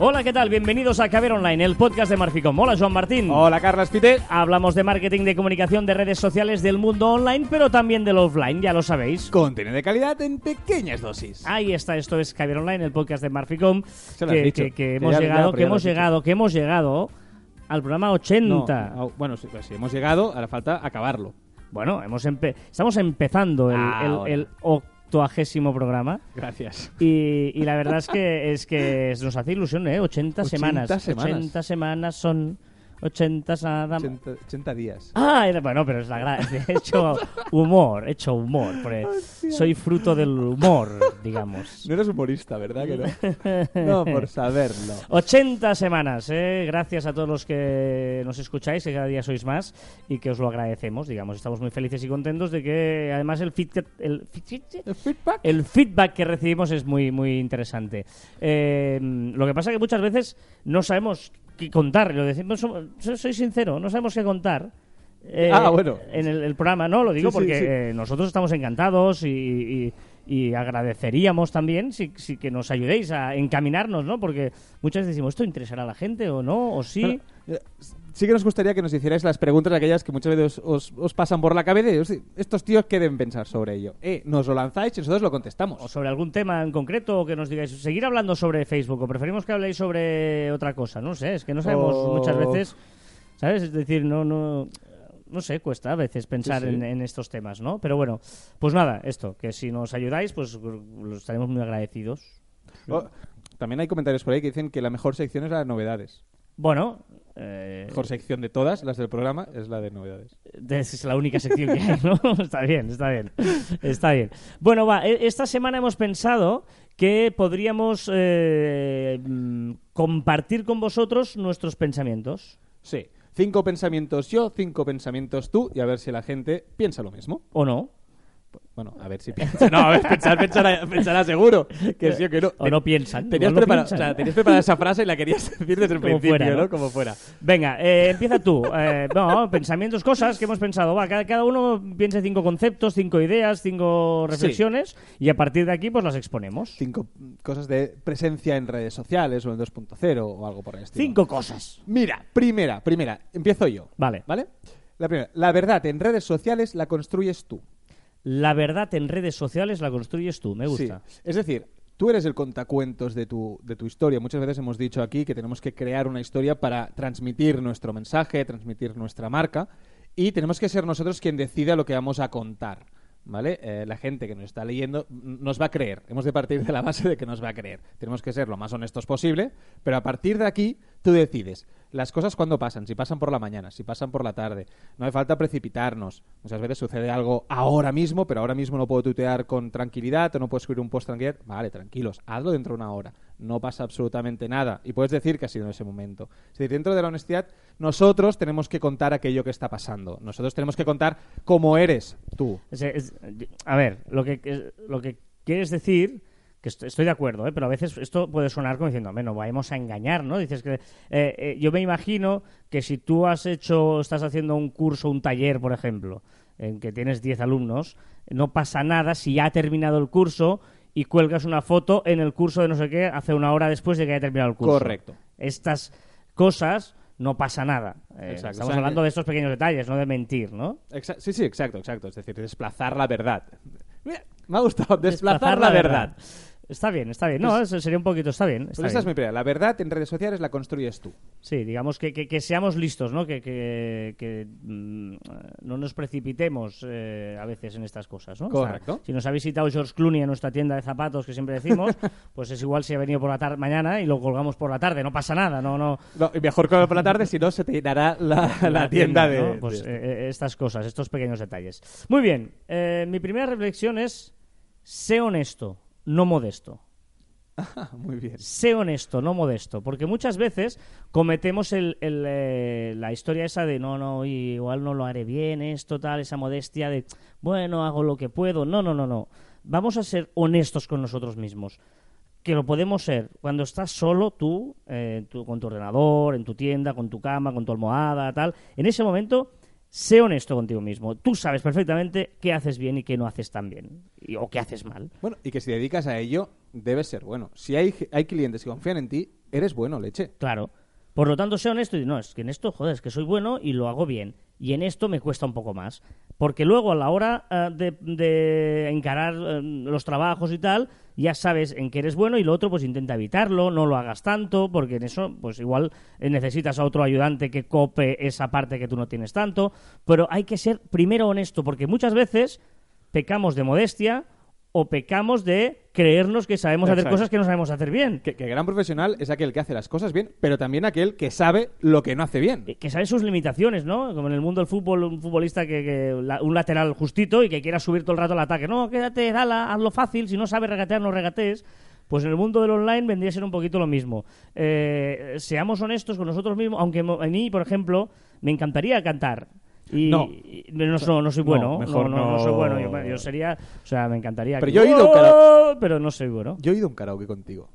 Hola, ¿qué tal? Bienvenidos a Caber Online, el podcast de Marficom. Hola, Joan Martín. Hola, Carlos Pite. Hablamos de marketing, de comunicación, de redes sociales, del mundo online, pero también del offline, ya lo sabéis. Contenido de calidad en pequeñas dosis. Ahí está, esto es Caber Online, el podcast de Marficom. Se lo has que, dicho. que- hemos ya- llegado, que hemos llegado, que hemos llegado al programa No, 80. no, bueno, sí, pues sí, hemos llegado, ahora falta acabarlo. Bueno, hemos empe- estamos empezando el, Ah, el- ahora. el octoagésimo programa. Gracias. Y, y la verdad es que es que nos hace ilusión, ¿eh? 80, 80 semanas. semanas. 80 semanas son 80 nada 80, 80 días. Ah, era- bueno, pero es la gracia. He hecho humor, he hecho humor. soy fruto del humor, digamos. No eres humorista, ¿verdad que no? No, por saberlo. 80 semanas, ¿eh? Gracias a todos los que nos escucháis, que cada día sois más y que os lo agradecemos, digamos. Estamos muy felices y contentos de que además el feedback, el, ¿El feedback? el feedback que recibimos es muy, muy interesante. Eh, lo que pasa que muchas veces no sabemos qué contar. Lo decimos, soy, sincero, no sabemos qué contar. eh, Ah, bueno. En el, el programa, ¿no? Lo digo Sí, porque sí. eh, nosotros estamos encantados y, y- y agradeceríamos también si, si que nos ayudéis a encaminarnos, ¿no? Porque muchas veces decimos, ¿esto interesará a la gente o no? ¿O sí? Bueno, eh, sí que nos gustaría que nos hicierais las preguntas aquellas que muchas veces os, os pasan por la cabeza y os- estos tíos qué deben pensar sobre ello. Eh, nos lo lanzáis y nosotros lo contestamos. o sobre algún tema en concreto o que nos digáis seguir hablando sobre Facebook o preferimos que habléis sobre otra cosa no sé es que no sabemos muchas veces sabes es decir no no no sé cuesta a veces pensar Sí, sí. En, en estos temas no pero bueno pues nada esto que si nos ayudáis pues lo estaremos muy agradecidos Oh, también hay comentarios por ahí que dicen que la mejor sección es la de novedades. bueno eh, Mejor sección de todas las del programa es la de novedades. Es la única sección que hay, ¿no? está bien, está bien. Está bien. Bueno, va, e- esta semana hemos pensado que podríamos eh, mm, compartir con vosotros nuestros pensamientos. Sí. Cinco pensamientos yo, cinco pensamientos tú y a ver si la gente piensa lo mismo. ¿O no? Bueno, a ver si piensa. No, a ver, pensar, pensar, pensará seguro. Que sí o que no. O no piensan. Tenías, o no preparado, piensan. o sea, tenías preparada esa frase y la querías decir desde el Como principio, fuera, ¿no? ¿no? Como fuera. Venga, eh, empieza tú. Eh, no, pensamientos, cosas que hemos pensado. Va, cada, cada uno piense cinco conceptos, cinco ideas, cinco reflexiones y a partir de aquí pues las exponemos. Cinco cosas de presencia en redes sociales o en 2.0 o algo por el estilo. Cinco cosas. Mira, primera, primera. Empiezo yo. Vale. ¿Vale? La primera. La verdad en redes sociales la construyes tú. La verdad en redes sociales la construyes tú. Me gusta. Sí. Es decir, tú eres el contacuentos de tu, de tu historia. Muchas veces hemos dicho aquí que tenemos que crear una historia para transmitir nuestro mensaje, transmitir nuestra marca y tenemos que ser nosotros quien decida lo que vamos a contar. ¿Vale? Eh, la gente que nos está leyendo nos va a creer. Hemos de partir de la base de que nos va a creer. Tenemos que ser lo más honestos posible, pero a partir de aquí tú decides las cosas cuando pasan, si pasan por la mañana, si pasan por la tarde. No hace falta precipitarnos. Muchas veces sucede algo ahora mismo, pero ahora mismo no puedo tuitear con tranquilidad o no puedo escribir un post tranquilidad. Vale, tranquilos, hazlo dentro de una hora. No pasa absolutamente nada. Y puedes decir que ha sido en ese momento. Es decir, dentro de la honestidad, nosotros tenemos que contar aquello que está pasando. Nosotros tenemos que contar cómo eres tú. Es- a ver, lo que, lo que quieres decir, que est- estoy de acuerdo, ¿eh? pero a veces esto puede sonar como diciendo, "Hombre, no vayamos a engañar, ¿no? Dices que eh, eh, yo me imagino que si tú has hecho, estás haciendo un curso, un taller, por ejemplo, en que tienes 10 alumnos, no pasa nada si ya ha terminado el curso y cuelgas una foto en el curso de no sé qué hace una hora después de que haya terminado el curso. Correcto. Estas cosas no pasa nada. Eh. Estamos O sea, hablando de estos pequeños detalles, no de mentir, ¿no? Sí, sí, exacto, exacto. Es decir, desplazar la verdad. Mira, me ha gustado, desplazar, la verdad. Está bien, está bien. No, eso sería un poquito, está bien. Pues está esta es mi primera. La verdad en redes sociales la construyes tú. Sí, digamos que, que- que seamos listos, ¿no? Que, que- mm, no nos precipitemos eh, a veces en estas cosas, ¿no? O sea, Correcto. si nos ha visitado George Clooney en nuestra tienda de zapatos, que siempre decimos, pues es igual si ha venido por la tarde mañana y lo colgamos por la tarde, no pasa nada, no, no. No, y mejor que por la tarde, si no se te llenará la, la tienda de... ¿no? Pues eh, eh, estas cosas, estos pequeños detalles. Muy bien, eh, mi primera reflexión es, sé honesto, no modesto. Ah, muy bien. sé honesto, no modesto, porque muchas veces cometemos el, el, eh, la historia esa de no, no, igual no lo haré bien, esto, tal, esa modestia de, bueno, hago lo que puedo. No, no, no, no. Vamos a ser honestos con nosotros mismos. Que lo podemos ser cuando estás solo, tú, eh, tú con tu ordenador, en tu tienda, con tu cama, con tu almohada, tal. En ese momento, sé honesto contigo mismo. Tú sabes perfectamente qué haces bien y qué no haces tan bien. y- o qué haces mal. Bueno, y que si dedicas a ello, debes ser bueno. Si hay, hay clientes que confían en ti, eres bueno, leche. Claro. Por lo tanto, sé honesto y no, es que en esto, joder, es que soy bueno y lo hago bien. Y en esto me cuesta un poco más. Porque luego a la hora eh, de, de encarar eh, los trabajos y tal, ya sabes en qué eres bueno y lo otro pues intenta evitarlo, no lo hagas tanto, porque en eso pues igual eh, necesitas a otro ayudante que cope esa parte que tú no tienes tanto. Pero hay que ser primero honesto, porque muchas veces pecamos de modestia o pecamos de creernos que sabemos hacer cosas que no sabemos hacer bien. Que, que gran profesional es aquel que hace las cosas bien, pero también aquel que sabe lo que no hace bien. que- que sabe sus limitaciones, ¿no? Como en el mundo del fútbol, un futbolista que, que la- un lateral justito y que quiera subir todo el rato al ataque. No, quédate, dala, hazlo fácil. Si no sabes regatear, no regatees. Pues en el mundo del online vendría a ser un poquito lo mismo. Eh, seamos honestos con nosotros mismos, aunque a mí, por ejemplo, me encantaría cantar. Y, No. no, no, no soy No, bueno, mejor no, no, soy no. bueno. Yo, yo sería, o sea, me encantaría. Pero que- yo he ido ¡Oh! karaoke. pero no soy bueno. Yo he ido a un karaoke contigo.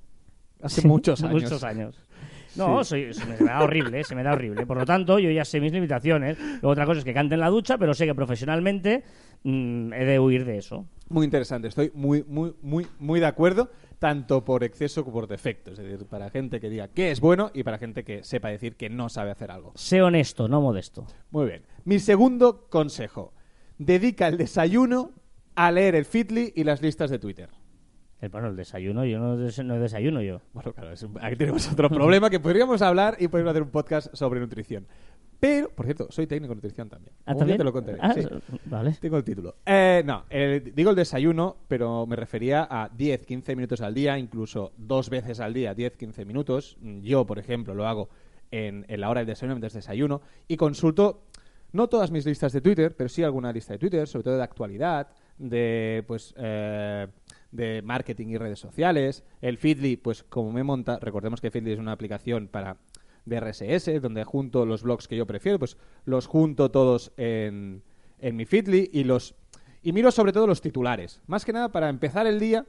Hace muchos años. Muchos años. No, soy- se me da horrible, se me da horrible. Por lo tanto, yo ya sé mis limitaciones. Luego otra cosa es que cante en la ducha, pero sé que profesionalmente mm, he de huir de eso. Muy interesante. Estoy muy, muy, muy, muy de acuerdo, tanto por exceso como por defecto. Es decir, para gente que diga que es bueno y para gente que sepa decir que no sabe hacer algo. Sé honesto, no modesto. Muy bien. Mi segundo consejo. Dedica el desayuno a leer el Fitly y las listas de Twitter. Eh, bueno, el desayuno, yo no, des- no desayuno yo. Bueno, claro, es aquí tenemos otro problema que podríamos hablar y podríamos hacer un podcast sobre nutrición. Pero, por cierto, soy técnico de nutrición también. Ah, ¿también? te lo contaré. Ah, sí. Vale. Tengo el título. Eh, no, digo el desayuno, pero me refería a 10, 15 minutos al día, incluso dos veces al día, 10, 15 minutos. Yo, por ejemplo, lo hago en, en la hora del desayuno, mientras desayuno, y consulto no todas mis listas de Twitter, pero sí alguna lista de Twitter, sobre todo de actualidad, de pues eh, de marketing y redes sociales. El Feedly, pues como me monta, recordemos que Feedly es una aplicación para de RSS, donde junto los blogs que yo prefiero, pues los junto todos en, en mi Feedly y los y miro sobre todo los titulares. Más que nada para empezar el día,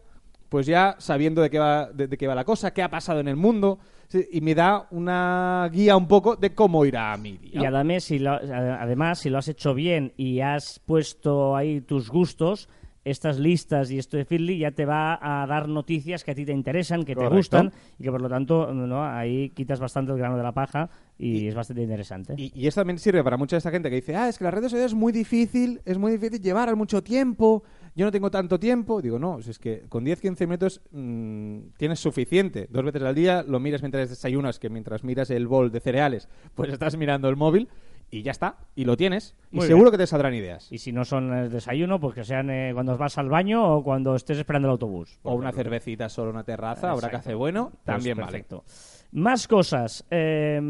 pues ya sabiendo de qué va, de, qué va la cosa, qué ha pasado en el mundo, y me da una guía un poco de cómo irá mi día. Y además si, lo, además, si lo has hecho bien y has puesto ahí tus gustos, estas listas y esto de Feedly ya te va a dar noticias que a ti te interesan, que Correcto. te gustan y que por lo tanto ¿no? ahí quitas bastante el grano de la paja y, es bastante interesante. Y, y esto también sirve para mucha de esta gente que dice, ah, es que las redes sociales es muy difícil, es muy difícil llevar al mucho tiempo, yo no tengo tanto tiempo. Digo, no, si es que con 10-15 minutos mm, tienes suficiente. Dos veces al día lo miras mientras desayunas, que mientras miras el bol de cereales, pues estás mirando el móvil y ya está, y lo tienes. Y Muy seguro bien. que te saldrán ideas. Y si no son el desayuno, pues que sean eh, cuando vas al baño o cuando estés esperando el autobús. O una cervecita solo en una terraza, ahora que Exacto. hace bueno, Pues también vale. perfecto. Más cosas. Eh,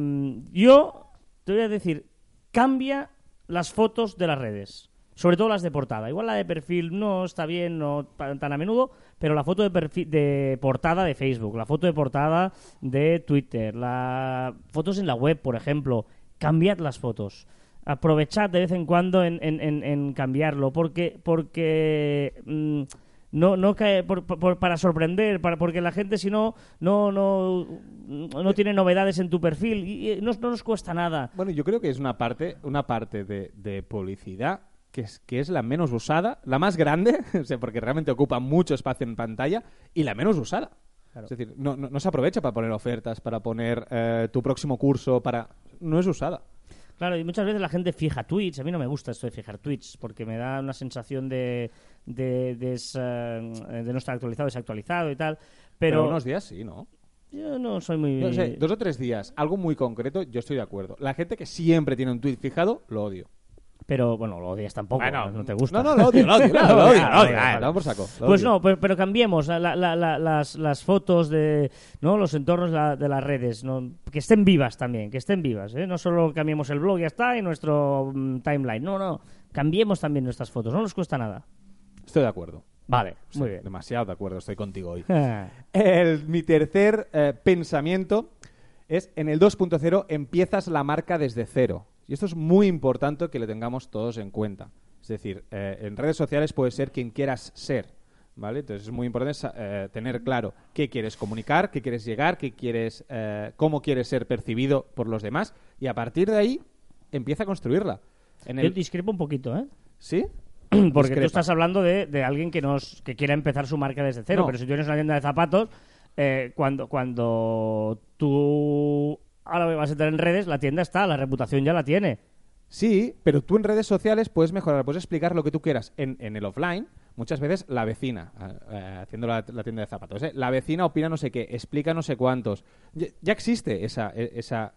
yo te voy a decir, cambia las fotos de las redes. Sobre todo las de portada. Igual la de perfil no está bien, no tan a menudo, pero la foto de, perfil, de portada de Facebook, la foto de portada de Twitter, las fotos en la web, por ejemplo, cambiad las fotos. Aprovechad de vez en cuando en, en- cambiarlo, porque, porque mm, no, no cae por- para sorprender, porque la gente si no, no, no, tiene novedades en tu perfil y, no, no nos cuesta nada. Bueno, yo creo que es una parte, una parte de, de publicidad que es, que es la menos usada, la más grande, porque realmente ocupa mucho espacio en pantalla, y la menos usada. Es decir, no, no, no se aprovecha para poner ofertas, para poner eh, tu próximo curso, para... No es usada. Claro, y muchas veces la gente fija tweets. A mí no me gusta esto de fijar tweets porque me da una sensación de, de, des- eh, de no estar actualizado, desactualizado y tal. Pero, Pero, unos días sí, ¿no? yo no soy muy... No sé, dos o tres días, algo muy concreto, yo estoy de acuerdo. La gente que siempre tiene un tweet fijado, lo odio. Pero bueno, lo odias tampoco, Bueno, no te gusta. No, no, lo odio, lo odio, lo odio, lo odio, lo odio. Vale. Vamos por saco. lo Pues odio. no, pero, pero cambiemos la- la- la- las, las fotos de no los entornos de, la- de las redes, ¿no? que estén vivas también, que estén vivas. ¿eh? No solo cambiemos el blog y ya está y nuestro mm, timeline. No, no, cambiemos también nuestras fotos. No nos cuesta nada. Estoy de acuerdo. Vale, muy bien. Demasiado de acuerdo, estoy contigo hoy. El- mi tercer eh, pensamiento es en el 2.0 empiezas la marca desde cero. Y esto es muy importante que lo tengamos todos en cuenta. Es decir, eh, en redes sociales puedes ser quien quieras ser. ¿Vale? Entonces es muy importante eh, tener claro qué quieres comunicar, qué quieres llegar, qué quieres, eh, cómo quieres ser percibido por los demás y a partir de ahí empieza a construirla. En Yo discrepo un poquito, ¿eh? ¿Sí? Porque tú estás hablando de, de alguien que nos que quiera empezar su marca desde cero, No. pero si tú tienes una tienda de zapatos, eh, cuando, cuando tú ahora vas a entrar en redes, la tienda está, la reputación ya la tiene. Sí, pero tú en redes sociales puedes mejorar, puedes explicar lo que tú quieras. En, en el offline, muchas veces la vecina, eh, eh, haciendo la, tienda de zapatos, ¿eh? la vecina opina no sé qué, explica no sé cuántos. Ya, ya existe esa, e- esa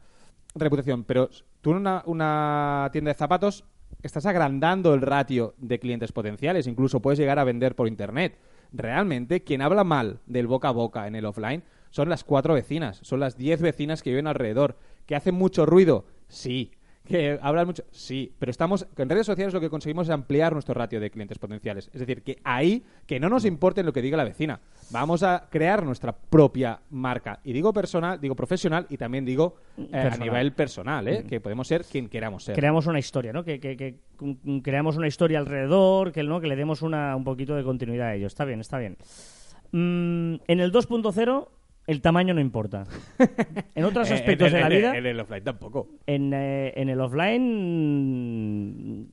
reputación, pero tú en una, una tienda de zapatos estás agrandando el ratio de clientes potenciales, incluso puedes llegar a vender por internet. Realmente, quien habla mal del boca a boca en el offline son las cuatro vecinas, son las diez vecinas que viven alrededor, que hacen mucho ruido, sí, que hablan mucho, sí, pero estamos en redes sociales lo que conseguimos es ampliar nuestro ratio de clientes potenciales, es decir, que ahí que no nos importe lo que diga la vecina, vamos a crear nuestra propia marca y digo personal, digo profesional y también digo eh, a nivel personal, ¿eh? que podemos ser quien queramos ser. creamos una historia, ¿no? Que, que- que, mm, creamos una historia alrededor, que, ¿no? que le demos una, un poquito de continuidad a ello. Está bien, está bien. Mm, en el 2.0 el tamaño no importa. En otros Eh, aspectos en- de la vida, en el offline tampoco. en, eh, en el offline,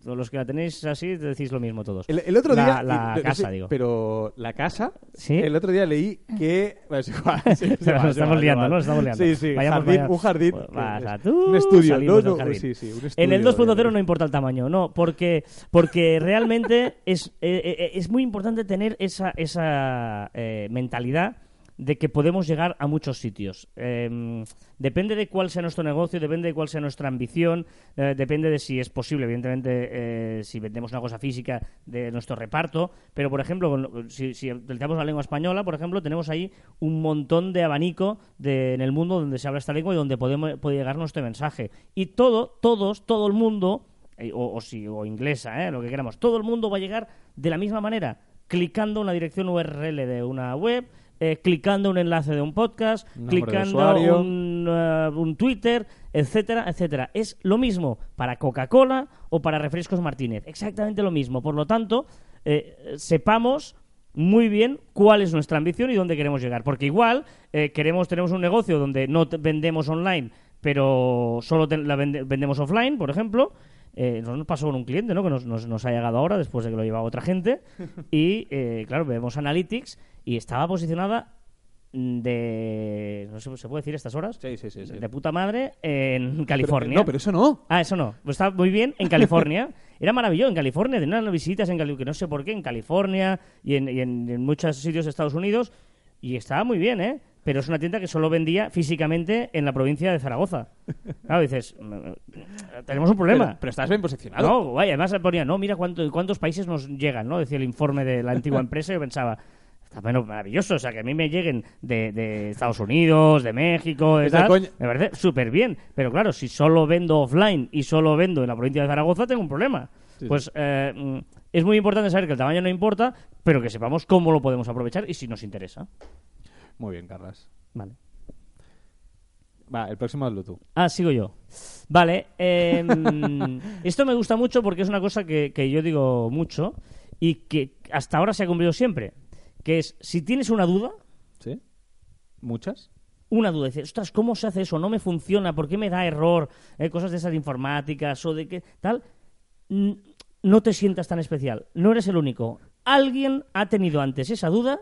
mm, los que la tenéis así, decís lo mismo todos. El, el otro La- día. La, no casa, sé, digo. Pero la casa. ¿Sí? El otro día leí que. Bueno, es igual, sí, Nos estamos liando. Nos estamos liando. Sí, sí. Vayamos, jardín, vaya- un jardín. Pues vas tú, un estudio. No, del no, jardín. sí, sí, un En el estudio 2.0 de- no importa el tamaño, no, porque, porque realmente es, eh, eh, es muy importante tener esa, esa eh, mentalidad de que podemos llegar a muchos sitios. Eh, depende de cuál sea nuestro negocio, depende de cuál sea nuestra ambición, eh, depende de si es posible, evidentemente, eh, si vendemos una cosa física de nuestro reparto, pero por ejemplo, si, si utilizamos la lengua española, por ejemplo, tenemos ahí un montón de abanico de, en el mundo donde se habla esta lengua y donde podemos, puede llegar nuestro mensaje. Y todo, todos, todo el mundo, eh, o, o, si, o inglesa, eh, lo que queramos, todo el mundo va a llegar de la misma manera, clicando una dirección URL de una web, eh, clicando un enlace de un podcast, clicando un, eh, un Twitter, etcétera, etcétera. Es lo mismo para Coca-Cola o para Refrescos Martínez. Exactamente lo mismo. Por lo tanto, eh, sepamos muy bien cuál es nuestra ambición y dónde queremos llegar. Porque igual eh, queremos tenemos un negocio donde no vendemos online, pero solo la vende- vendemos offline, por ejemplo. Eh, nos pasó con un cliente, ¿no? Que nos, nos- nos ha llegado ahora después de que lo llevaba otra gente. Y, eh, claro, vemos Analytics y estaba posicionada de... No sé, ¿se puede decir estas horas? Sí, sí, sí. sí. De puta madre en Pero- California. no, pero eso no. Ah, eso no. Pues estaba muy bien en California. Era maravilloso en California. Tenía unas visitas en California, que no sé por qué, en California y en, y en- en muchos sitios de Estados Unidos. Y estaba muy bien, ¿eh? Pero es una tienda que solo vendía físicamente en la provincia de Zaragoza. Claro, dices, "Mm, tenemos un problema. Pero, pero estás bien posicionado. No, vaya, además ponía, no, mira cuánto, cuántos países nos llegan, ¿no? Decía el informe de la antigua empresa y yo pensaba, está bueno, maravilloso, o sea, que a mí me lleguen de, de Estados Unidos, de México, de tal, coña. me parece súper bien. Pero claro, si solo vendo offline y solo vendo en la provincia de Zaragoza, tengo un problema. Sí, pues eh, mm, es muy importante saber que el tamaño no importa, pero que sepamos cómo lo podemos aprovechar y si nos interesa. Muy bien, Carlas. Vale. Va, el próximo hazlo tú. Ah, sigo yo. Vale. eh, esto me gusta mucho porque es una cosa que, que yo digo mucho y que hasta ahora se ha cumplido siempre. Que es, si tienes una duda, ¿Sí? ¿Muchas? una duda, dices, ostras, ¿cómo se hace eso? No me funciona, ¿por qué me da error? Eh, cosas de esas informáticas o de qué tal. No te sientas tan especial. No eres el único. Alguien ha tenido antes esa duda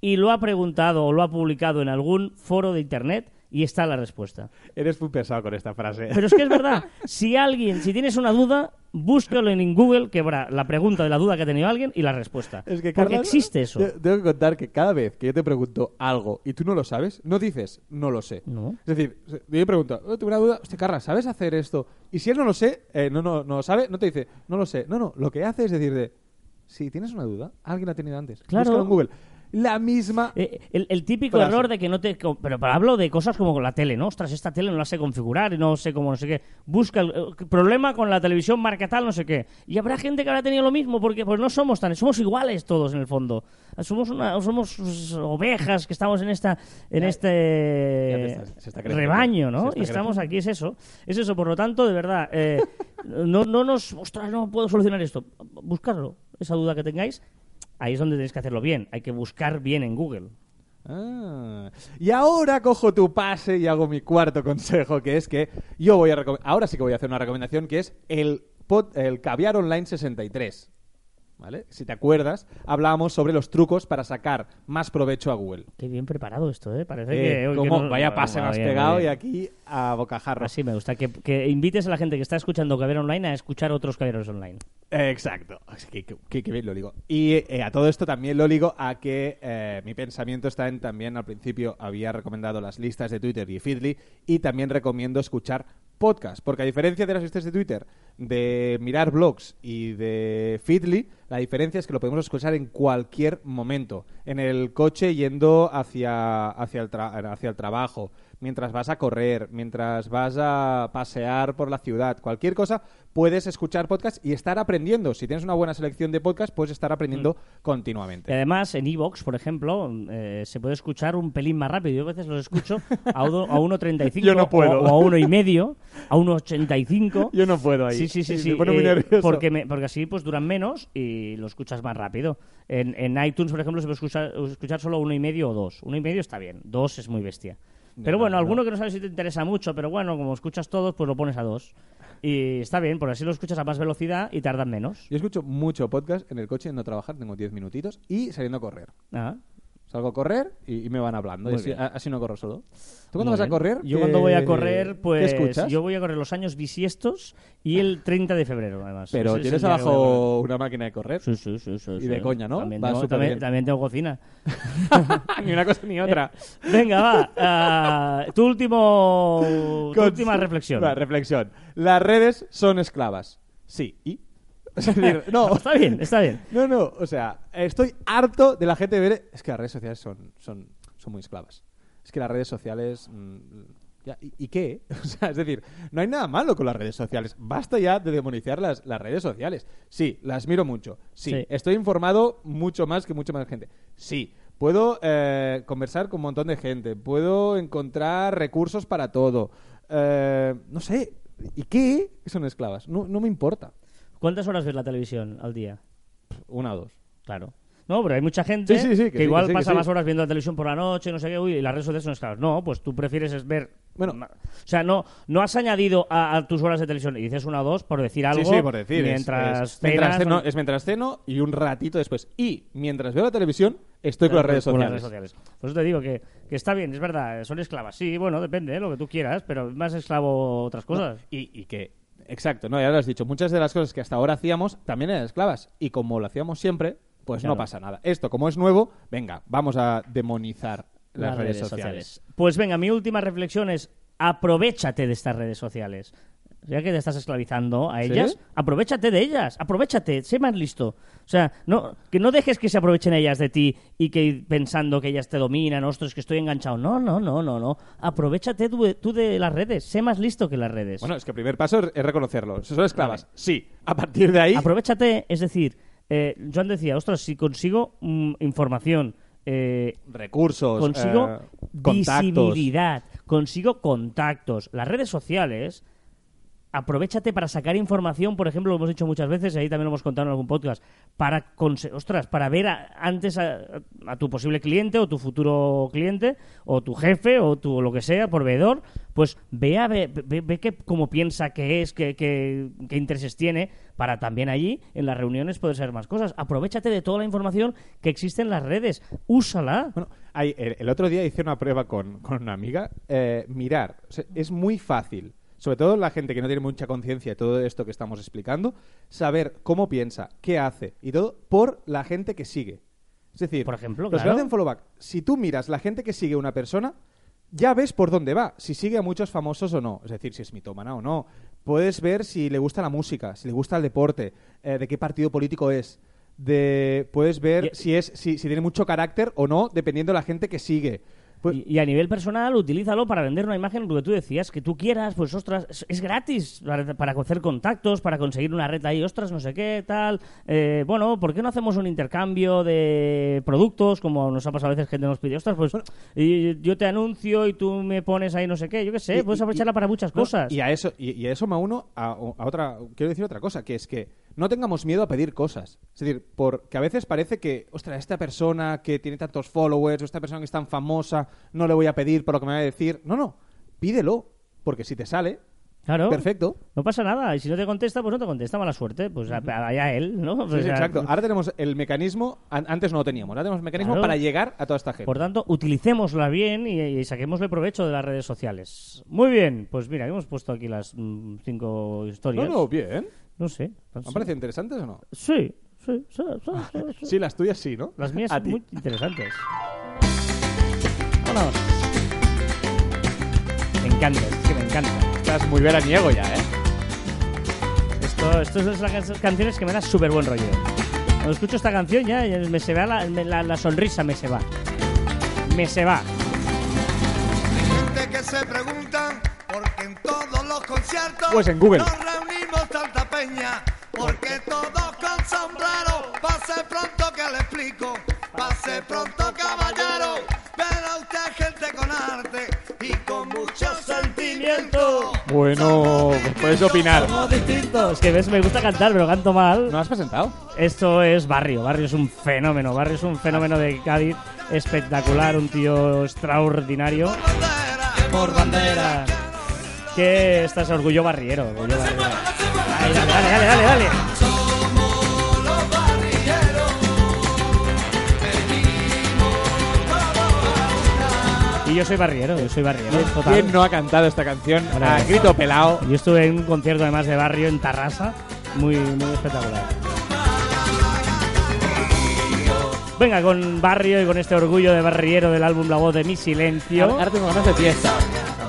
y lo ha preguntado o lo ha publicado en algún foro de internet y está la respuesta. Eres muy pesado con esta frase. Pero es que es verdad. Si alguien, si tienes una duda, búscalo en Google, que habrá la pregunta de la duda que ha tenido alguien y la respuesta. Es que, Porque existe eso. te- Tengo que contar que cada vez que yo te pregunto algo y tú no lo sabes, no dices, no lo sé. No. Es decir, yo te pregunto, oh, tengo una duda, hostia, Carla, ¿sabes hacer esto? Y si él no lo sé, eh, no, no, no lo sabe, no te dice, no lo sé. No, no, lo que hace es decirte, si tienes una duda, alguien la ha tenido antes. Claro. Búscalo en Google. La misma... Eh, el, el típico Frase. error de que no te... Pero, pero hablo de cosas como con la tele, ¿no? Ostras, esta tele no la sé configurar y no sé cómo, no sé qué. Busca el eh, problema con la televisión marca tal, no sé qué. Y habrá gente que habrá tenido lo mismo porque pues no somos tan... Somos iguales todos en el fondo. Somos una, somos ovejas que estamos en esta en Ya- este ya está rebaño, ¿no? Y estamos aquí, es eso. Es eso, por lo tanto, de verdad, eh, no, no nos... Ostras, no puedo solucionar esto. Buscarlo, esa duda que tengáis. Ahí es donde tenéis que hacerlo bien. Hay que buscar bien en Google. Ah. Y ahora cojo tu pase y hago mi cuarto consejo, que es que yo voy a ahora sí que voy a hacer una recomendación, que es el, pod- el Caviar Online 63. ¿Vale? Si te acuerdas, hablábamos sobre los trucos para sacar más provecho a Google. Qué bien preparado esto, ¿eh? Parece Eh, que... no- vaya pase Va me has bien, pegado y aquí a bocajarro. Así me gusta. Que, que invites a la gente que está escuchando Caber Online a escuchar otros Caberos Online. Exacto. Que, que- bien lo digo. Y eh, a todo esto también lo ligo a que eh, mi pensamiento está en también al principio había recomendado las listas de Twitter y Feedly y también recomiendo escuchar podcast, porque a diferencia de las listas de Twitter, de mirar blogs y de Feedly, la diferencia es que lo podemos escuchar en cualquier momento, en el coche yendo hacia hacia el, tra- hacia el trabajo, mientras vas a correr, mientras vas a pasear por la ciudad, cualquier cosa, puedes escuchar podcast y estar aprendiendo. Si tienes una buena selección de podcast, puedes estar aprendiendo Y continuamente. además, en Evox, por ejemplo, eh, se puede escuchar un pelín más rápido. Yo a veces los escucho a, uno- a 1.35 Yo no o, o a uno y medio, a 1.85. Yo no puedo ahí. Sí, sí, sí, eh. Porque, me- porque así pues duran menos y lo escuchas más rápido. En, en iTunes, por ejemplo, se puede escuchar, escuchar solo uno y medio o dos. Uno y medio está bien, dos es muy bestia. Pero No, bueno, no. alguno que no sabes si te interesa mucho, pero bueno, como escuchas todos, pues lo pones a dos. Y está bien, porque así lo escuchas a más velocidad y tardan menos. Yo escucho mucho podcast en el coche, no trabajar, tengo 10 minutitos y saliendo a correr. Ah. Salgo a correr y, y me van hablando. Y así, bien. a- así no corro solo. ¿Tú cuando Muy vas a bien. correr? Yo qué- cuando voy a correr, ¿Qué pues escuchas? yo voy a correr los años bisiestos y el 30 de febrero, además. Pero Ese es tienes el día que voy a correr. abajo una máquina de correr. Sí, sí, sí, sí, Y sí. de coña, ¿no? También, Va tengo, súper también, bien. también tengo cocina. ni una cosa ni otra. Venga, va. ah, tu último, tu Con- última reflexión. Va, reflexión. Las redes son esclavas. Sí. ¿Y? Es decir, no. Está bien, está bien. No, no. O sea, estoy harto de la gente ver... Es que las redes sociales son, son, son muy esclavas. Es que las redes sociales... mm, ya, ¿y, y qué? O sea, es decir, no hay nada malo con las redes sociales. Basta ya de demonizar las, las redes sociales. Sí, las miro mucho. Sí, Sí. estoy informado mucho más que mucha más gente. Sí, puedo eh, conversar con un montón de gente. Puedo encontrar recursos para todo. Eh, no sé. ¿Y qué? Son esclavas. No, no me importa. ¿Cuántas horas ves la televisión al día? Una o dos. Claro. No, pero hay mucha gente Sí, sí, sí, que que, igual que que pasa sí. más horas viendo la televisión por la noche, no sé qué, uy, y las redes sociales son esclavas. No, pues tú prefieres es ver... Bueno. o sea, no, no has añadido a, a tus horas de televisión y dices una o dos por decir algo Sí, sí, por decir. es- mientras es, mientras cenas, ceno, o- es mientras ceno y un ratito después. Y mientras veo la televisión, estoy con las redes Con sociales. las redes sociales. Por eso te digo que, que está bien, es verdad, son esclavas. Sí, bueno, depende, ¿eh? lo que tú quieras, pero más esclavo otras cosas. Y, y que, exacto, no, ya lo has dicho. Muchas de las cosas que hasta ahora hacíamos también eran esclavas. Y como lo hacíamos siempre, pues Claro. no pasa nada. Esto, como es nuevo, venga, vamos a demonizar las, redes, sociales. Pues venga, mi última reflexión es aprovechate de estas redes sociales. Ya que te estás esclavizando a ¿Sí? ellas, aprovechate de ellas, aprovechate, sé más listo. O sea, no, que no dejes que se aprovechen ellas de ti y que pensando que ellas te dominan, ostras, que estoy enganchado. No, no, no, no, no. Aprovechate tú, de- tú de las redes, sé más listo que las redes. Bueno, es que el primer paso es- reconocerlo. Son esclavas. Sí. A partir de ahí... Aprovechate, es decir, eh, Joan decía, ostras, si consigo mm, información, eh, recursos, consigo eh, contactos. visibilidad, consigo contactos. Las redes sociales aprovechate para sacar información, por ejemplo, lo hemos dicho muchas veces, ahí también lo hemos contado en algún podcast, para, ostras, para ver a- antes a, tu posible cliente o tu futuro cliente o tu jefe o tu lo que sea, proveedor, pues ve, a, ve, ve, ve que, cómo piensa que es, qué intereses tiene, para también allí, en las reuniones, poder saber más cosas. Aprovechate de toda la información que existe en las redes, úsala. Bueno, hay- el, otro día hice una prueba con, con una amiga. eh, mirar, es muy fácil, sobre todo la gente que no tiene mucha conciencia de todo esto que estamos explicando, saber cómo piensa, qué hace y todo por la gente que sigue. Es decir, Por ejemplo, los que claro. hacen follow back, si tú miras la gente que sigue una persona, ya ves por dónde va, si sigue a muchos famosos o no, es decir, si es mitómana o no. Puedes ver si le gusta la música, si le gusta el deporte, eh, de qué partido político es. De, puedes ver Y- si, es, si, si tiene mucho carácter o no, dependiendo de la gente que sigue. Pues- Y, y a nivel personal, utilízalo para vender una imagen, lo que tú decías, que tú quieras, pues ostras, es, es gratis para, para hacer contactos, para conseguir una red ahí, ostras, no sé qué, tal. Eh, bueno, ¿por qué no hacemos un intercambio de productos, como nos ha pasado a veces gente nos pide, ostras, pues y yo te anuncio y tú me pones ahí no sé qué, yo qué sé, Y- puedes aprovecharla para muchas no, cosas. Y a eso, y, y a eso me uno a, a otra. Quiero decir otra cosa, que es que no tengamos miedo a pedir cosas. Es decir, porque a veces parece que, ostras, esta persona que tiene tantos followers, o esta persona que es tan famosa, no le voy a pedir por lo que me va a decir. No, no, pídelo. Porque si te sale, Claro. perfecto. No pasa nada, y si no te contesta, pues no te contesta, mala suerte, pues allá él, ¿no? Sí, O sí, sea, exacto. Ahora tenemos el mecanismo, an- antes no lo teníamos, ahora tenemos el mecanismo Claro. para llegar a toda esta gente. Por tanto, utilicémosla bien y, y saquémosle provecho de las redes sociales. Muy bien, pues mira, hemos puesto aquí las mm, cinco no, historias. no, bien. No sé. ¿Han parecido interesantes o no? Sí, sí, sí, sí, sí, sí. Sí, las tuyas sí, ¿no? Las mías A son ti. muy interesantes. Vámonos. Me encanta, es que me encanta. Estás muy veraniego ya, ¿eh? Esto, esto es las can- canciones que me da súper buen rollo. Cuando escucho esta canción ya me se va la, me- la- la sonrisa, me se va. Me se va. gente que se pregunta por qué en todos los conciertos Pues en Google. nos reunimos tanta peña. Porque todos con sombrero. Pase pronto que le explico. Pase pronto, caballero. Verá usted gente con arte y con mucho sentimiento. Bueno, pues puedes opinar. Somos distintos. Es que ves, me gusta cantar, pero canto mal. ¿No has presentado? Esto es Barrio. Barrio es un fenómeno. Barrio es un fenómeno de Cádiz espectacular. Un tío extraordinario. Bandera. Por bandera. Que estás orgullo barriero. Orgullo barriero. Ay, dale, dale, dale, dale, dale. Y yo soy barriero, yo soy barriero. total. ¿Quién no ha cantado esta canción Vale. a grito pelado? Yo estuve en un concierto además de barrio en Tarrasa, muy, muy espectacular. Venga, con barrio y con este orgullo de barriero del álbum La voz de mi silencio. Ahora, ahora tengo ganas de fiesta.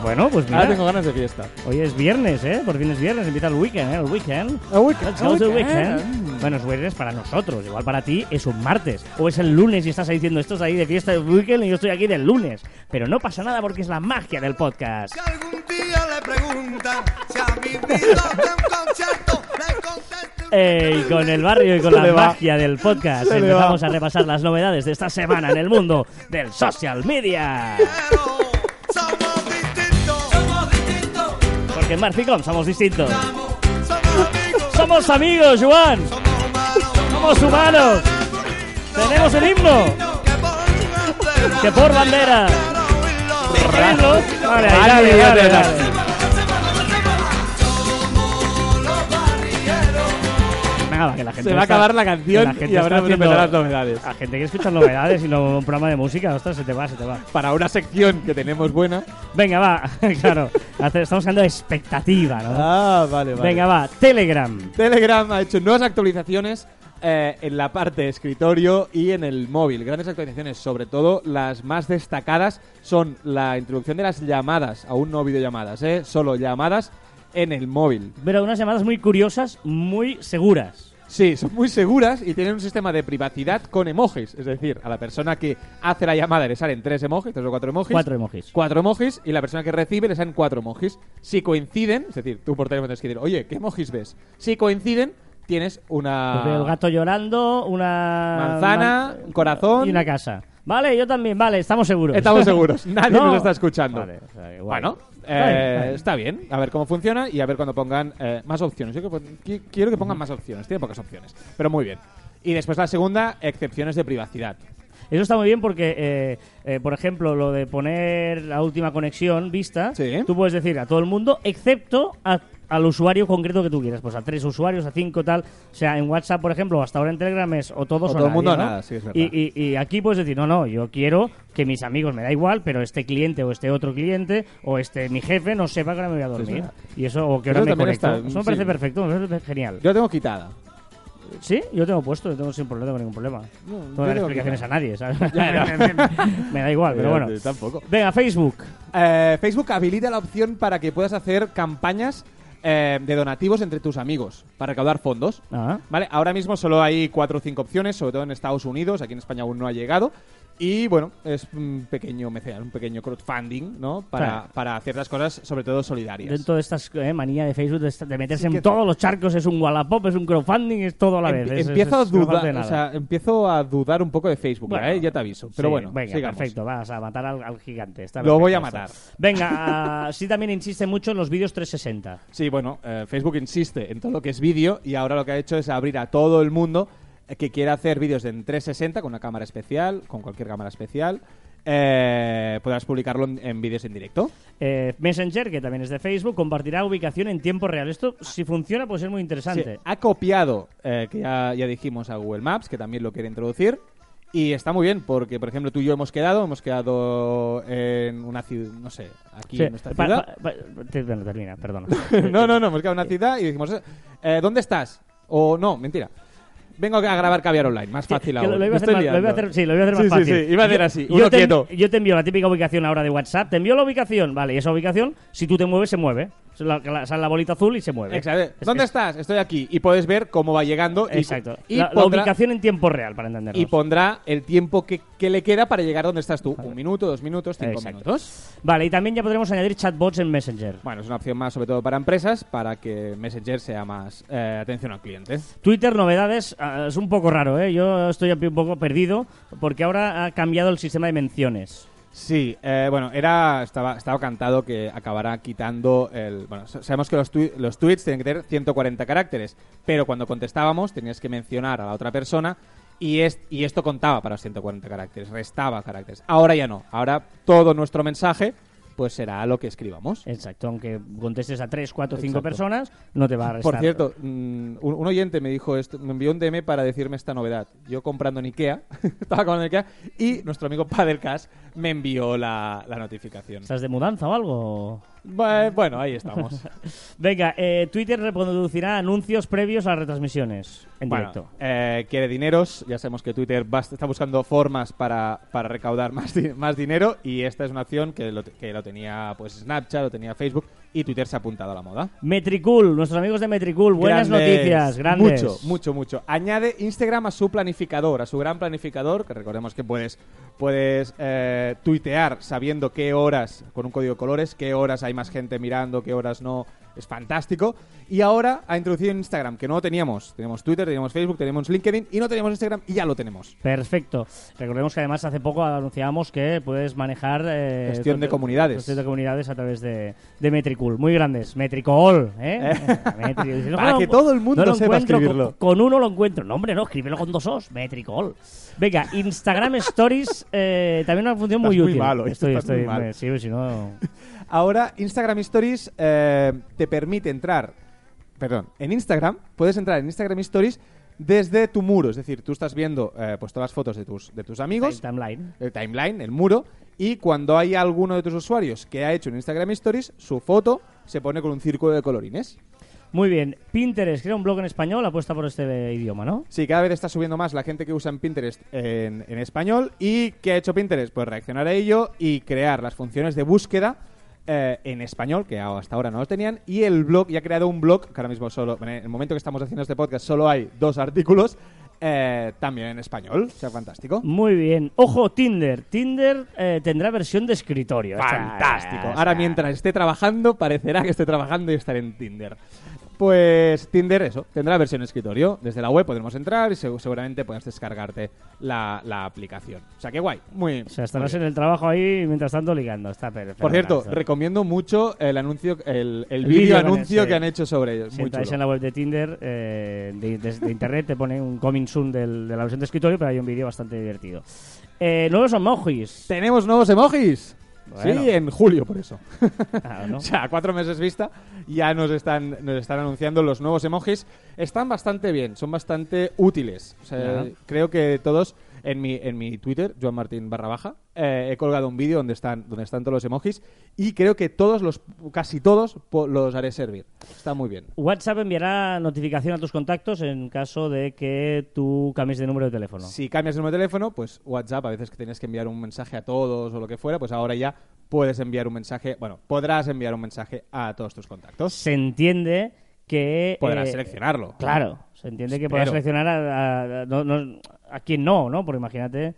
Bueno, pues Ahora mira, tengo ganas de fiesta. hoy es viernes, ¿eh? Por fin es viernes, empieza el weekend, ¿eh? El weekend. A weekend, Let's a go to weekend. weekend. Bueno, es viernes para nosotros, igual para ti es un martes. O es el lunes y estás ahí diciendo, esto es ahí de fiesta de weekend y yo estoy aquí del lunes. Pero no pasa nada porque es la magia del podcast. Si algún día le preguntan si ha vivido de un concierto, le conteste Eh, con el barrio y con Se la magia del podcast Se empezamos a repasar las novedades de esta semana en el mundo del social media. Porque en Marficom somos distintos. Somos amigos. Juan. Somos humanos. Tenemos un himno Que por bandera. que. ¿Oírlo? Vale, ahí, Vale, que la gente Se va a acabar la canción la gente y habrá que las novedades. A gente que escucha novedades y no un programa de música, ostras, se te va, se te va. Para una sección que tenemos buena. Venga, va, claro. Estamos creando expectativa, ¿no? Ah, vale, vale. Venga, va, Telegram. Telegram ha hecho nuevas actualizaciones eh, en la parte escritorio y en el móvil. Grandes actualizaciones, sobre todo las más destacadas son la introducción de las llamadas, aún no videollamadas, ¿eh? solo llamadas en el móvil. Pero unas llamadas muy curiosas, muy seguras. Sí, son muy seguras y tienen un sistema de privacidad con emojis. Es decir, a la persona que hace la llamada le salen tres emojis, tres o cuatro emojis. Cuatro emojis. Cuatro emojis y la persona que recibe le salen cuatro emojis. Si coinciden, es decir, tú por teléfono tienes que decir, oye, ¿qué emojis ves? Si coinciden, tienes una Pues el gato llorando, una... manzana, un corazón. Y una casa. Vale, yo también, vale, estamos seguros. Estamos seguros, nadie No. nos está escuchando. Vale, o sea. Bueno, Eh, está bien, a ver cómo funciona y a ver cuando pongan eh, más opciones. Yo que quiero que pongan más opciones, tiene pocas opciones, pero muy bien. Y después la segunda, excepciones de privacidad. Eso está muy bien porque, eh, eh, por ejemplo, lo de poner la última conexión vista, Sí. tú puedes decir a todo el mundo, excepto a- al usuario concreto que tú quieras. Pues a tres usuarios, a cinco, tal. O sea, en WhatsApp, por ejemplo, o hasta ahora en Telegram es o todos O o, todo el mundo ¿no? nada, sí, es verdad. y, y- y aquí puedes decir, no, no, yo quiero que mis amigos, me da igual, pero este cliente o este otro cliente o este mi jefe no sepa que ahora me voy a dormir. y eso, o que ahora me conecto. está- eso me parece sí. perfecto, me parece genial. Yo la tengo quitada. Sí, yo tengo puesto, yo tengo sin problema, no tengo ningún problema. No, No tengo explicaciones que- a nadie, ¿sabes? me da igual, pero bueno. Tampoco. Venga, Facebook. Eh, Facebook habilita la opción para que puedas hacer campañas eh, de donativos entre tus amigos para recaudar fondos. Ah. Vale, ahora mismo solo hay cuatro o cinco opciones, sobre todo en Estados Unidos, aquí en España aún no ha llegado. Y bueno, es un pequeño mecenas, un pequeño crowdfunding, ¿no? Para, Claro. para ciertas cosas, sobre todo solidarias. Dentro de estas eh, manía de Facebook de, esta- de meterse Sí que- en todos los charcos, es un Wallapop, es un crowdfunding, es todo a la Em- vez. Empiezo, es- a es- falta dudar, o sea, empiezo a dudar un poco de Facebook, Bueno, ¿eh? ya te aviso. Pero sí, bueno, venga, sigamos. perfecto, vas a matar al, al gigante. está Lo voy a matar. Venga, ah, sí también insiste mucho en los vídeos 360. Sí, bueno, eh, Facebook insiste en todo lo que es vídeo y ahora lo que ha hecho es abrir a todo el mundo que quiera hacer vídeos en 360 con una cámara especial, con cualquier cámara especial. Eh, podrás publicarlo en, en vídeos en directo. Eh, Messenger, que también es de Facebook, compartirá ubicación en tiempo real. Esto, si funciona, puede ser muy interesante. Sí, ha copiado, eh, que ya, ya dijimos, a Google Maps, que también lo quiere introducir. Y está muy bien, porque, por ejemplo, tú y yo hemos quedado, hemos quedado en una ciudad, no sé, aquí Sí, en nuestra ciudad. termina, perdona. no, no, no, hemos quedado en una ciudad y dijimos, eh, ¿dónde estás? O no, mentira. Vengo a grabar caviar online, más fácil Que lo, iba a hacer más, lo iba a liando. hacer, sí, lo iba a hacer más Sí, sí, fácil. sí, iba a hacer Yo- así, Yo uno te, quieto. yo te envío la típica ubicación ahora de WhatsApp, te envío la ubicación, vale, y esa ubicación, si tú te mueves, se mueve. La- la- Sale la bolita azul y se mueve. Exacto. ¿Dónde es- estás? Estoy aquí. Y puedes ver cómo va llegando. y- Exacto. Y, la, ubicación en tiempo real, para entendernos. y pondrá el tiempo que, que le queda para llegar donde estás tú. Un minuto, dos minutos, cinco Exacto. minutos. Vale, y también ya podremos añadir chatbots en Messenger. Bueno, es una opción más sobre todo para empresas, para que Messenger sea más eh, atención al cliente. Twitter, novedades, es un poco raro, ¿eh? Yo estoy un poco perdido porque ahora ha cambiado el sistema de menciones. Sí, eh, bueno, era estaba, estaba cantado que acabará quitando el... Bueno, sa- sabemos que los, los tweets tienen que tener 140 caracteres, pero cuando contestábamos tenías que mencionar a la otra persona y, y esto contaba para los 140 caracteres, restaba caracteres. Ahora ya no, ahora todo nuestro mensaje pues será lo que escribamos. Exacto, aunque contestes a 3, 4, 5 Exacto. personas, no te va a restar. Por cierto, mm, un, un oyente me dijo esto, me envió un DM para decirme esta novedad. Yo comprando en Ikea, estaba comprando en Ikea, y nuestro amigo Padelcast me envió la, la notificación. ¿Estás de mudanza o algo? Bu- Bueno, ahí estamos. Venga, eh, Twitter reproducirá anuncios previos a las retransmisiones en Bueno, directo. eh, quiere dineros. Ya sabemos que Twitter va- está buscando formas para, para recaudar más, más dinero y esta es una acción que lo, que lo tenía pues Snapchat, lo tenía Facebook y Twitter se ha apuntado a la moda. Metricool, nuestros amigos de Metricool, buenas Grandes. noticias, grandes. Mucho, mucho, mucho. Añade Instagram a su planificador, a su gran planificador, que recordemos que puedes, puedes eh, tuitear sabiendo qué horas, con un código de colores, qué horas hay más gente mirando, qué horas no. Es fantástico. Y ahora ha introducido Instagram, que no lo teníamos. Teníamos Twitter, teníamos Facebook, teníamos LinkedIn y no teníamos Instagram y ya lo tenemos. Perfecto. Recordemos que además hace poco anunciábamos que puedes manejar eh, Gestión de comunidades. Gestión de comunidades a través de, de Metricool. Muy grandes. Metricool, ¿eh? Metri- dice, Para no, que todo el mundo no sepa escribirlo. Con, con uno lo encuentro. No, hombre, no, escríbelo con dos os. Metricool. Venga, Instagram Stories, eh, también una función muy Estás muy útil. malo, estoy, muy mal. sí, si no... Ahora Instagram Stories eh, te permite entrar, perdón, en Instagram, puedes entrar en Instagram Stories desde tu muro, es decir, tú estás viendo eh, pues todas las fotos de tus, de tus amigos, Timeline. el timeline, el muro, y cuando hay alguno de tus usuarios que ha hecho un Instagram Stories, su foto se pone con un círculo de colorines. Muy bien. Pinterest crea un blog en español, apuesta por este idioma, ¿no? Sí, cada vez está subiendo más la gente que usa en Pinterest en, en español. ¿Y qué ha hecho Pinterest? Pues reaccionar a ello y crear las funciones de búsqueda eh, en español, que hasta ahora no lo tenían. Y el blog, y ha creado un blog, que ahora mismo solo, en el momento que estamos haciendo este podcast, solo hay dos artículos, eh, también en español. O sea, fantástico. Muy bien. Ojo, Tinder. Tinder eh, tendrá versión de escritorio. Fantástico. Ahora mientras esté trabajando, parecerá que esté trabajando y estaré en Tinder. Pues Tinder, eso, tendrá versión escritorio. Desde la web podremos entrar y seg- seguramente puedes descargarte la, la aplicación. O sea, que guay. Muy, O sea, estarás en el trabajo ahí mientras tanto ligando. Está perfecto. Por cierto, recomiendo mucho el anuncio, el, el El vídeo anuncio que han hecho sobre ellos. Si chulo. en la web de Tinder, eh, de, internet te pone un coming soon del- de la versión de escritorio, pero hay un vídeo bastante divertido. Eh, nuevos emojis. Tenemos nuevos emojis. Bueno. Sí, en julio, por eso. Ah, ¿no? O sea, a cuatro meses vista, ya nos están, nos están anunciando los nuevos emojis. Están bastante bien, son bastante útiles. O sea, creo que todos, en mi, en mi Twitter, Joan Martín barra baja, eh, he colgado un vídeo donde están, donde están todos los emojis y creo que todos los, casi todos, los haré servir. Está muy bien. WhatsApp enviará notificación a tus contactos en caso de que tú cambies de número de teléfono. Si cambias el número de teléfono, pues WhatsApp, a veces que tenías que enviar un mensaje a todos o lo que fuera, pues ahora ya puedes enviar un mensaje, bueno, podrás enviar un mensaje a todos tus contactos. Se entiende que... Podrás eh, seleccionarlo. Claro, se entiende que podrás seleccionar a, a- no- no- a quien no, ¿no? Porque imagínate,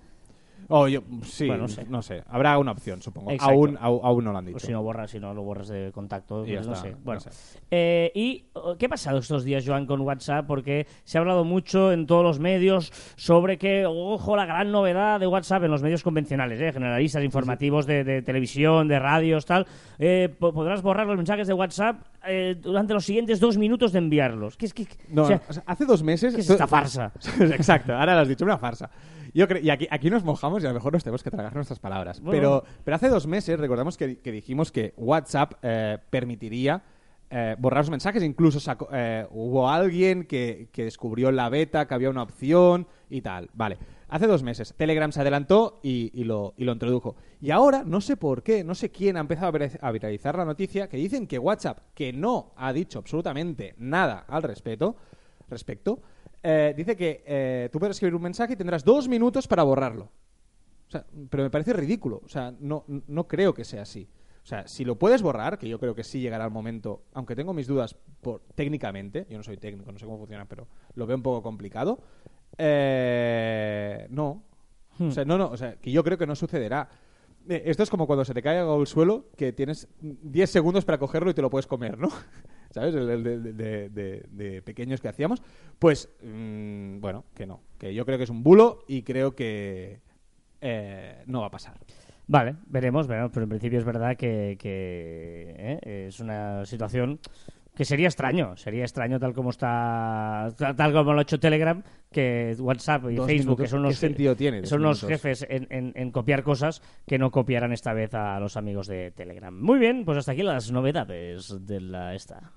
Oh, yo, sí, Bueno, no no sé. Habrá una opción, supongo. Aún, au- aún no lo han dicho. o si no borras, si no lo borras de contacto, pues no sé. no Bueno, sé. Eh, ¿y oh, qué ha pasado estos días, Joan, con WhatsApp? Porque se ha hablado mucho en todos los medios sobre que, ojo, la gran novedad de WhatsApp en los medios convencionales, ¿eh? generalistas, informativos de, de televisión, de radios, tal. eh, po- podrás borrar los mensajes de WhatsApp eh, durante los siguientes dos minutos de enviarlos. ¿Qué es que, No, o sea, o sea, hace dos meses... ¿qué es esta farsa? Exacto, ahora lo has dicho, una farsa. Yo creo, y aquí, aquí nos mojamos y a lo mejor nos tenemos que tragar nuestras palabras. Bueno. Pero, pero hace dos meses recordamos que, que dijimos que WhatsApp eh, permitiría eh, borrar los mensajes. Incluso sacó- eh, hubo alguien que, que descubrió en la beta que había una opción y tal. Vale. Hace dos meses Telegram se adelantó y, lo, introdujo. Y ahora, no sé por qué, no sé quién ha empezado a viralizar la noticia que dicen que WhatsApp, que no ha dicho absolutamente nada al respecto, respecto eh, dice que eh, tú puedes escribir un mensaje y tendrás dos minutos para borrarlo. O sea, pero me parece ridículo. O sea, no, no creo que sea así. O sea, si lo puedes borrar, que yo creo que sí llegará el momento, aunque tengo mis dudas por, técnicamente, yo no soy técnico, no sé cómo funciona, pero lo veo un poco complicado, eh, no. O sea, no, no, o sea, que yo creo que no sucederá. Eh, Esto es como cuando se te cae algo al suelo, que tienes 10 segundos para cogerlo y te lo puedes comer, ¿no? ¿Sabes? El, el de, de- de- de- de pequeños que hacíamos. Pues, mm, bueno, que no. Que yo creo que es un bulo y creo que eh, no va a pasar. Vale, veremos, veremos, pero en principio es verdad que, que, es una situación que sería extraño, sería extraño tal como está, tal, como lo ha hecho Telegram, que WhatsApp y Dos Facebook, que son ¿qué los, sentido tiene son los jefes en, en- en copiar cosas que no copiarán esta vez a los amigos de Telegram. Muy bien, pues hasta aquí las novedades de la esta.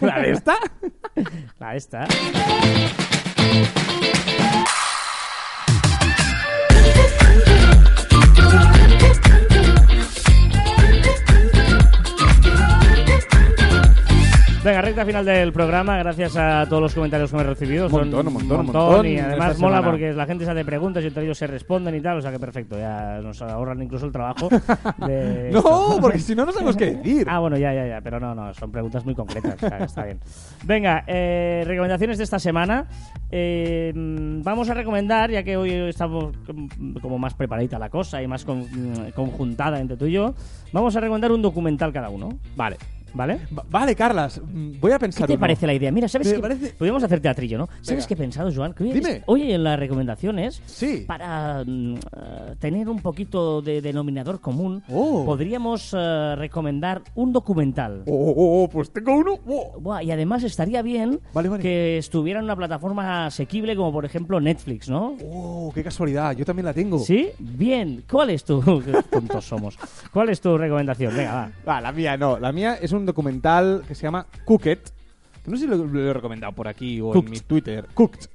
¿La de esta? La esta. Venga, recta final del programa. Gracias a todos los comentarios que me he recibido. Un Son montón, un montón, un montón Y además mola semana. porque la gente se hace preguntas y entre ellos se responden y tal. O sea que perfecto. Ya nos ahorran incluso el trabajo. de No, porque si no, no sabemos qué decir. Ah, bueno, ya, ya, ya. Pero no, no. Son preguntas muy concretas. o sea, está bien. Venga, eh, recomendaciones de esta semana. Eh, vamos a recomendar, ya que hoy estamos com- como más preparadita la cosa y más con- mm, conjuntada entre tú y yo, vamos a recomendar un documental cada uno. Vale. ¿Vale? Va- vale, Carlas, mm, voy a ¿Qué pensar te uno. parece la idea? Mira, ¿sabes Me qué? parece- Podríamos hacer teatrillo, ¿no? ¿Sabes qué he pensado, Joan? Que hoy, Dime. hoy en las recomendaciones, Sí. para mm, eh, tener un poquito de denominador común, Oh. podríamos eh, recomendar un documental. Oh, oh, oh, pues tengo uno. Oh. Buah, y además estaría bien Vale, vale. que estuviera en una plataforma asequible como por ejemplo Netflix, ¿no? Oh, qué casualidad, yo también la tengo. ¿Sí? Bien. ¿Cuál es tu... Qué tontos somos. ¿Cuál es tu recomendación? Venga, va. Va, la mía no. La mía es un documental que se llama Cooked. Que no sé si lo, lo he recomendado por aquí o Cooked. en mi Twitter. Cooked.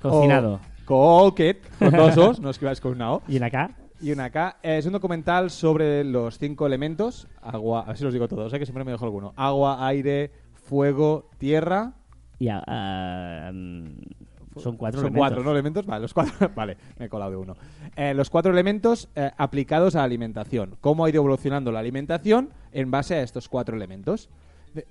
Cocinado. O Cooked, con dos os, no escribáis con una O. ¿Y en acá? Y una K. Eh, Es un documental sobre los cinco elementos. Agua, a ver si los digo todos, ¿eh? que siempre me dejo alguno. Agua, aire, fuego, tierra. Y a- ah, mm, son cuatro Son elementos. cuatro, ¿no? Elementos. Vale, los cuatro. vale, me he colado de uno. Eh, los cuatro elementos eh, aplicados a la alimentación. Cómo ha ido evolucionando la alimentación en base a estos cuatro elementos.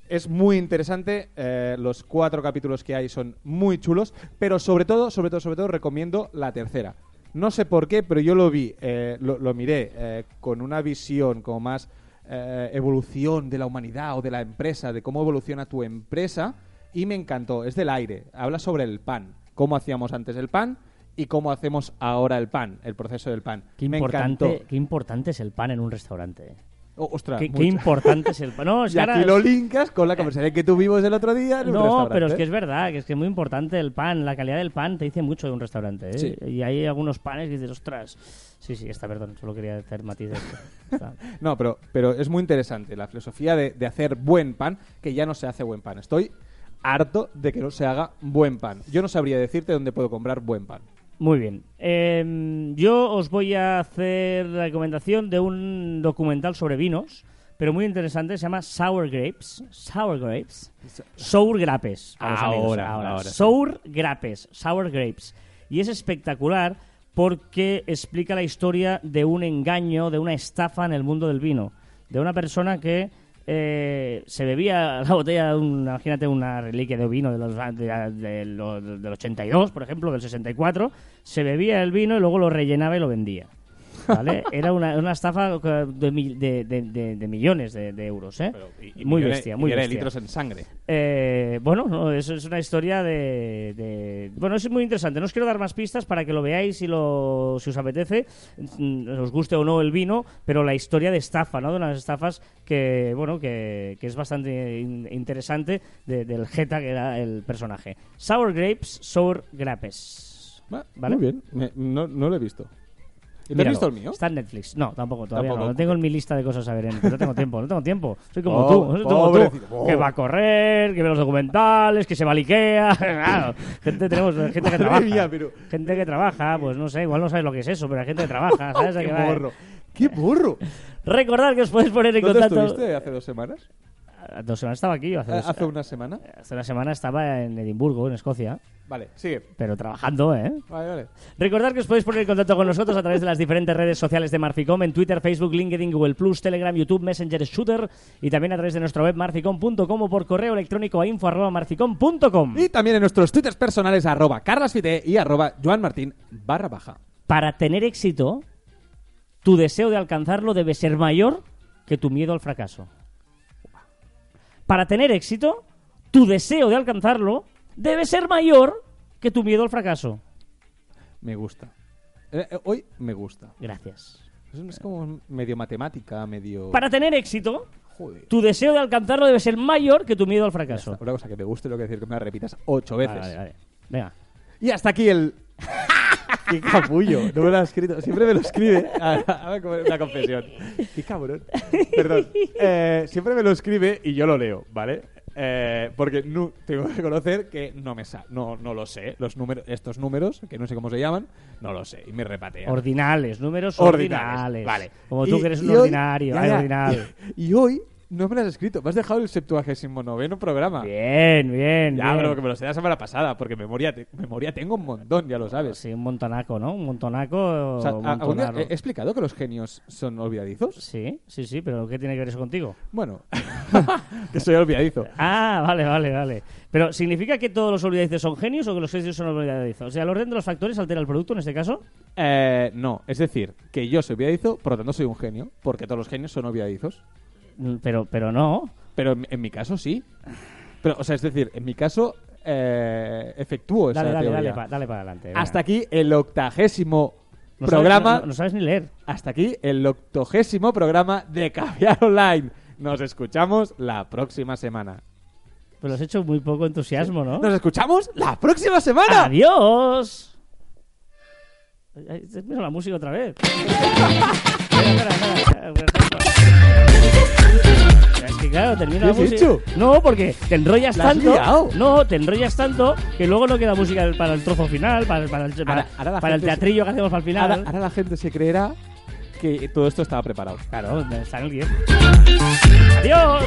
Es muy interesante. eh, los cuatro capítulos que hay son muy chulos. Pero sobre todo, sobre todo, sobre todo, recomiendo la tercera. No sé por qué, pero yo lo vi, eh, lo, lo miré con una visión como más evolución de la humanidad o de la empresa, de cómo evoluciona tu empresa. y me encantó. Es del aire. Habla sobre el pan. Cómo hacíamos antes el pan y cómo hacemos ahora el pan, el proceso del pan. Qué me importante, encantó. qué importante es el pan en un restaurante. eh. Oh, ostras, Qué, importante es el pan. No, es Y lo linkas con la conversación que tuvimos el otro día en un No, pero es que es verdad, que es que es muy importante el pan, la calidad del pan te dice mucho de un restaurante. ¿eh? Sí. Y hay algunos panes que dices, ostras. Sí, sí, está, perdón, solo quería hacer matices. No, pero, pero es muy interesante la filosofía de, de hacer buen pan, que ya no se hace buen pan. Estoy harto de que no se haga buen pan. Yo no sabría decirte dónde puedo comprar buen pan. Muy bien. Eh, yo os voy a hacer la recomendación de un documental sobre vinos, pero muy interesante, se llama Sour Grapes. Sour Grapes. Sour Grapes. amigos. Ahora, ahora sí. Sour Grapes. Sour Grapes. Y es espectacular porque explica la historia de un engaño, de una estafa en el mundo del vino. De una persona que eh, se bebía la botella un, imagínate una reliquia de vino de los, de- de los- del 82, por ejemplo, del 64, se bebía el vino y luego lo rellenaba y lo vendía. ¿Vale? Era una, una estafa de, mi- de- de- de- de millones de, euros, ¿eh? muy millones- bestia, muy de bestia. litros en sangre. Eh, bueno, no, eso es una historia de, Bueno, es muy interesante. No os quiero dar más pistas para que lo veáis y lo, si os apetece, mm, os guste o no el vino, pero la historia de estafa, ¿no? De unas estafas que, bueno, que, que es bastante in- interesante de- del Jeta que era el personaje. Sour Grapes, Sour Grapes. ¿Vale? Muy bien. Me- no, no lo he visto. ¿Y ¿Te has visto el mío? Está en Netflix. No, tampoco, todavía Tampoco. no. Lo tengo en mi lista de cosas a ver. En... No tengo tiempo, no tengo tiempo. Soy como Oh, tú, soy como tú. pobrecito. Que va a correr, que ve los documentales, que se va al Ikea. Claro, gente, tenemos gente que trabaja. mía, pero- Gente que trabaja, pues no sé, igual no sabes lo que es eso, pero hay gente que trabaja, ¿sabes? a ¡Qué qué va? borro! ¡Qué borro! Recordad que os podéis poner en ¿Dónde contacto. estuviste hace dos semanas? Dos semanas estaba aquí, hace, dos- ¿Hace una semana? hace una semana estaba en Edimburgo, en Escocia, Vale, sigue. pero trabajando, ¿eh? Vale, vale. Recordad que os podéis poner en contacto con nosotros a través de las diferentes redes sociales de Marficom, en Twitter, Facebook, LinkedIn, Google Plus, Telegram, YouTube, Messenger, Shooter y también a través de nuestra web marficom.com o por correo electrónico a info arroba marficom.com. Y también en nuestros twitters personales arroba carlasfite y arroba joanmartin barra baja. Para tener éxito, tu deseo de alcanzarlo debe ser mayor que tu miedo al fracaso. Para tener éxito, tu deseo de alcanzarlo debe ser mayor que tu miedo al fracaso. Me gusta. Eh, eh, hoy me gusta. Gracias. Es, es como medio matemática, medio... Para tener éxito, Joder. tu deseo de alcanzarlo debe ser mayor que tu miedo al fracaso. Una cosa que me guste lo que decir que me la repitas ocho veces. Vale, vale, vale. Venga. Y hasta aquí el... ¡Qué capullo! No me lo ha escrito. Siempre me lo escribe. Ahora una confesión. ¡Qué cabrón! Perdón. Eh, siempre me lo escribe y yo lo leo, ¿vale? Eh, porque no, tengo que reconocer que no me sa no, no lo sé. Los números, estos números, que no sé cómo se llaman, no lo sé. Y me repatea. Ordinales, números Ordinales, ordinales. Vale. Como tú que eres un hoy- ordinario. ya, Ay, ya. ordinal. Y hoy no me lo has escrito. Me has dejado el septuagésimo noveno programa. Bien, bien, Ya, bien. pero que me lo sé la semana pasada, porque memoria, te- memoria tengo un montón, ya lo sabes. Sí, un montonaco, ¿no? Un montonaco. O sea, un ¿a- ¿algún día montonarro. he he explicado que los genios son olvidadizos? Sí, sí, sí, pero ¿qué tiene que ver eso contigo? Bueno, que soy olvidadizo. Ah, vale, vale, vale. Pero ¿significa que todos los olvidadizos son genios o que los genios son olvidadizos? O sea, ¿el orden de los factores altera el producto en este caso? Eh, no, es decir, que yo soy olvidadizo, por lo tanto soy un genio, porque todos los genios son olvidadizos. Mm, Pero, pero no. Pero en, en mi caso sí. Pero, o sea, es decir, en mi caso eh, efectúo esa Dale, dale, teoría. dale, pa- dale para adelante. venga. Hasta aquí el octagésimo No sabes- programa. no- no sabes ni leer. Hasta aquí el octogésimo programa de Caviar Online. Nos escuchamos la próxima semana. Pero lo has hecho muy poco entusiasmo, ¿no? Nos escuchamos la próxima semana. ¡Adiós! Ay, la música otra vez. espera, espera, espera, espera. Es que claro, termina ¿Qué la has música. hecho? No, porque te enrollas La has tanto. liado. No, te enrollas tanto que luego no queda música para el trozo final, para, para el, para, Ahora- ahora para el se- teatrillo que hacemos para el final. Ahora, ahora la gente se creerá que todo esto estaba preparado. Claro, está en el guion. ¡Adiós!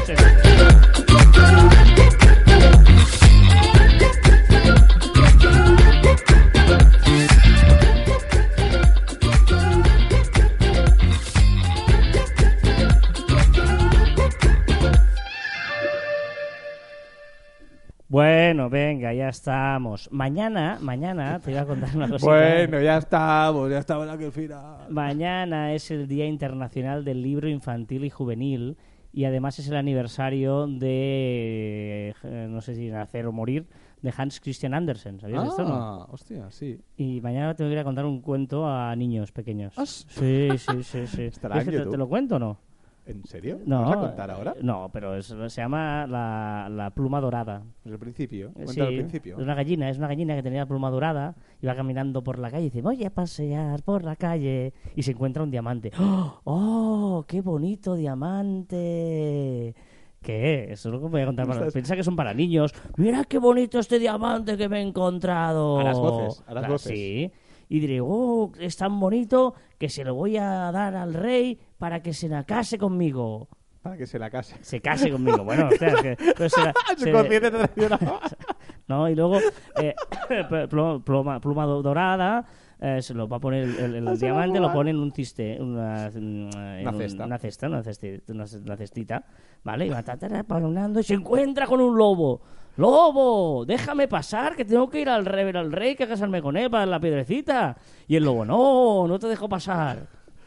Bueno, venga, ya estamos. Mañana, mañana te iba a contar una cosita. Bueno, ya estamos, ya estamos aquí al final. Mañana es el Día Internacional del Libro Infantil y Juvenil y además es el aniversario de, eh, no sé si nacer o morir, de Hans Christian Andersen. ¿Sabías esto? No? Ah, hostia, sí. Y mañana tengo que ir a contar un cuento a niños pequeños. Ah, sí. Sí, sí, sí, sí. Estará en ¿Quieres que te, te lo cuento o no? ¿En serio? No. ¿Vas a contar ahora? No, pero es- se llama la, la pluma dorada. Desde el principio. Eh, sí, al principio. Es una gallina, es una gallina que tenía la pluma dorada, iba caminando por la calle y dice, voy a pasear por la calle y se encuentra un diamante. ¡Oh! ¡Oh! ¡Qué bonito diamante! ¿Qué? Eso es lo que voy a contar. Para... Piensa que son para niños. ¡Mira qué bonito este diamante que me he encontrado! Harás voces, harás Claro, voces. Sí. Y diré, oh, es tan bonito que se lo voy a dar al rey para que se la case conmigo. Para que se la case. Se case conmigo. Bueno, o sea, que... pues se la- Su se- consciente traicionado. ¿no? Y luego eh, pl- pluma, pluma do- dorada, eh, se lo va a poner el, el- el Vas a diamante, lo pone en un ciste, una, en Una un- cesta. una cesta, una, cesti- una ce- una cestita, ¿vale? Y va ta, caminando y se encuentra con un lobo. ¡Lobo! ¡Déjame pasar! Que tengo que ir al rey, al rey, que a casarme con él para la piedrecita. Y el lobo, no, no te dejo pasar.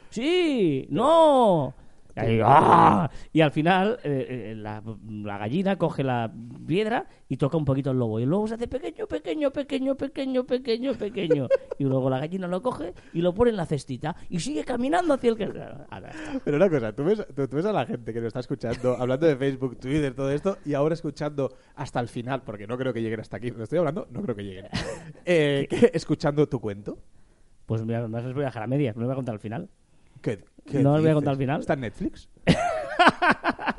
Sí, no. Y, ahí, ¡ah! Y al final eh, eh, la, la gallina coge la piedra y toca un poquito el lobo. Y el lobo se hace pequeño, pequeño, pequeño, pequeño, pequeño, pequeño. Y luego la gallina lo coge y lo pone en la cestita y sigue caminando hacia el que... Está. Pero una cosa, tú ves, tú, tú ves a la gente que nos está escuchando, hablando de Facebook, Twitter, todo esto, y ahora escuchando hasta el final, porque no creo que lleguen hasta aquí. Lo estoy hablando, no creo que lleguen. Eh, ¿qué- escuchando tu cuento. Pues mira, más les voy a dejar a medias, no les voy a contar al final. ¿Qué, qué No os voy a contar al final. ¿Está en Netflix?